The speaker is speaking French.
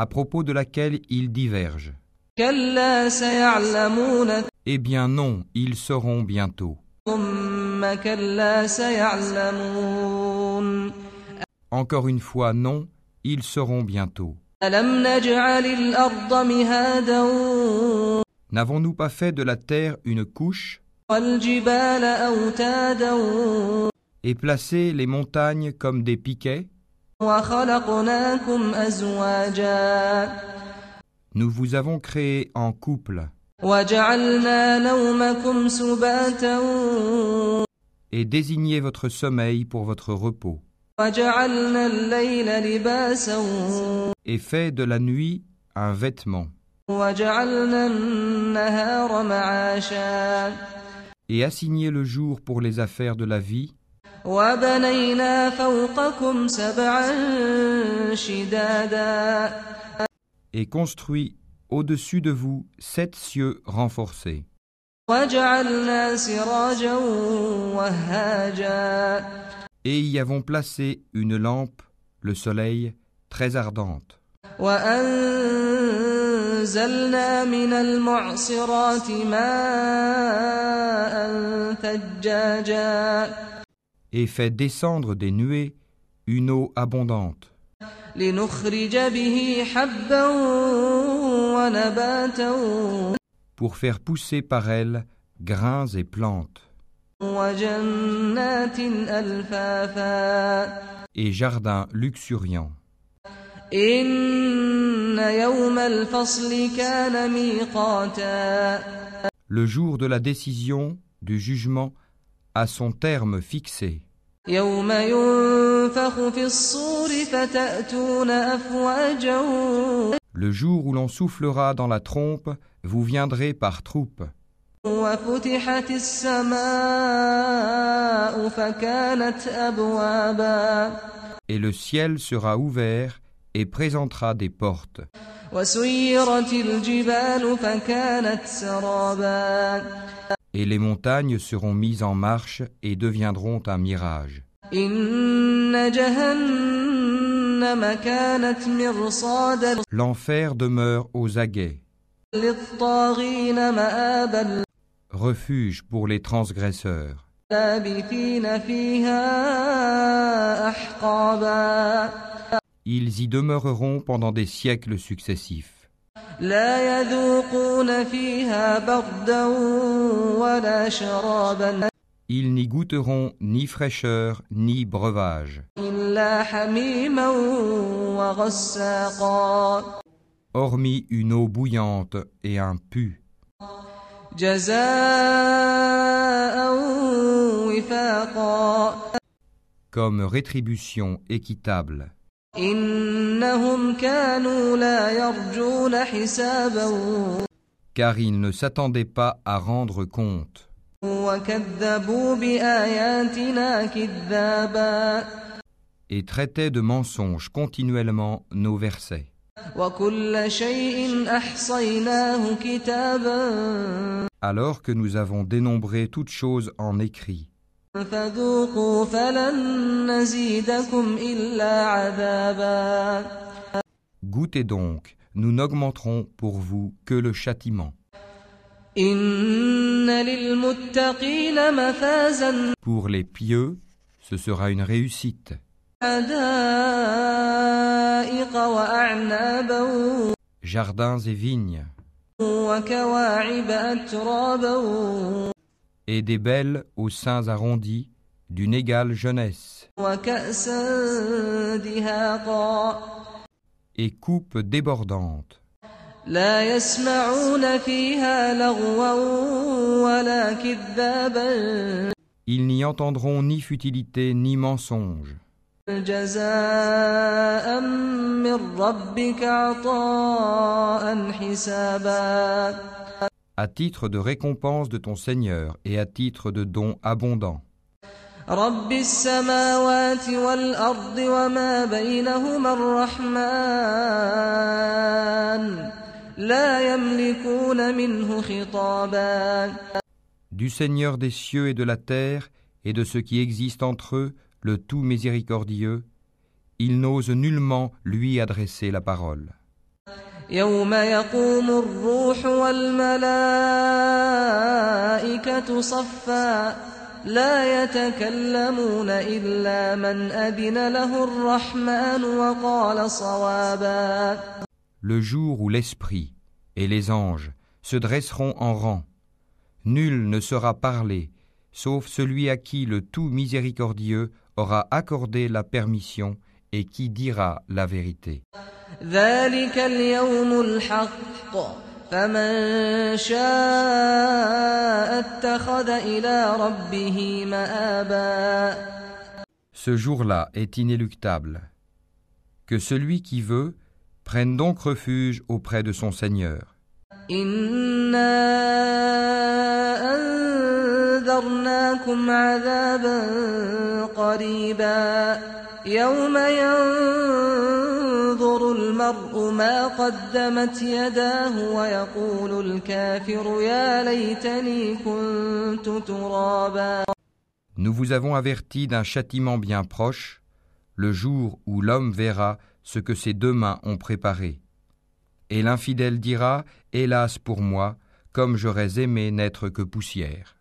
à propos de laquelle ils divergent. Eh bien non, ils seront bientôt. Encore une fois, non, ils seront bientôt. N'avons-nous pas fait de la terre une couche et placé les montagnes comme des piquets? Nous vous avons créé en couple. Et désigné votre sommeil pour votre repos. Et fait de la nuit un vêtement. Et assigné le jour pour les affaires de la vie. وبنينا فوقكم سبعا شدادا et construit au-dessus de vous sept cieux renforcés وجعلنا سراجا وهاجا et y avons placé une lampe, le soleil, très ardente وأنزلنا من المعصرات ماء ثجاجا et fait descendre des nuées une eau abondante. Pour faire pousser par elle grains et plantes. Et jardins luxuriants. Le jour de la décision, du jugement, à son terme fixé. يوم ينفخ في الصور فتأتون أفواجا le jour où l'on soufflera dans la trompe, vous viendrez par troupes, وفتحت السماء فكانت أبوابا et le ciel sera ouvert et présentera des portes, وسيرت الجبال فكانت سرابا et les montagnes seront mises en marche et deviendront un mirage. L'enfer demeure aux aguets. Refuge pour les transgresseurs. Ils y demeureront pendant des siècles successifs. لا يذوقون فيها بردا ولا شرابا Ils n'y goûteront ni fraîcheur ni breuvage, إلا حميما وغساقا hormis une eau bouillante et un pu, جزاء وفاقا comme rétribution équitable. إنهم كانوا لا يرجون حسابا Car ils ne s'attendaient pas à rendre compte, وكذبوا بآياتنا كذابا et traitaient de mensonges continuellement nos versets. وكل شيء أحصيناه كتابا Alors que nous avons dénombré toutes choses en écrit. فذوقوا فلن نزيدكم إلا عذابا Goûtez donc, nous n'augmenterons pour vous que le châtiment. إن للمتقين مفازا Pour les pieux, ce sera une réussite. حدائق وأعنابا Jardins et vignes, وكواعب أترابا et des belles aux seins arrondis d'une égale jeunesse. Et coupe débordante. Ils n'y entendront ni futilité ni mensonge à titre de récompense de ton Seigneur et à titre de don abondant. Du Seigneur des cieux et de la terre, et de ce qui existe entre eux, le tout miséricordieux, ils n'osent nullement lui adresser la parole. يوم يقوم الروح والملائكة صفا لا يتكلمون إلا من أذن له الرحمن وقال صوابا Le jour où l'Esprit et les anges se dresseront en rang, nul ne sera parlé, sauf celui à qui le tout miséricordieux aura accordé la permission et qui dira la vérité. ذلك اليوم الحق فمن شاء اتخذ إلى ربه مآبا Ce jour-là est inéluctable. Que celui qui veut prenne donc refuge auprès de son Seigneur. إنا أنذرناكم عذابا قريبا يوم ينظر المرء ما قدمت يداه ويقول الكافر يا ليتني كنت ترابا Nous vous avons averti d'un châtiment bien proche, le jour où l'homme verra ce que ses deux mains ont préparé. Et l'infidèle dira, Hélas pour moi, comme j'aurais aimé n'être que poussière.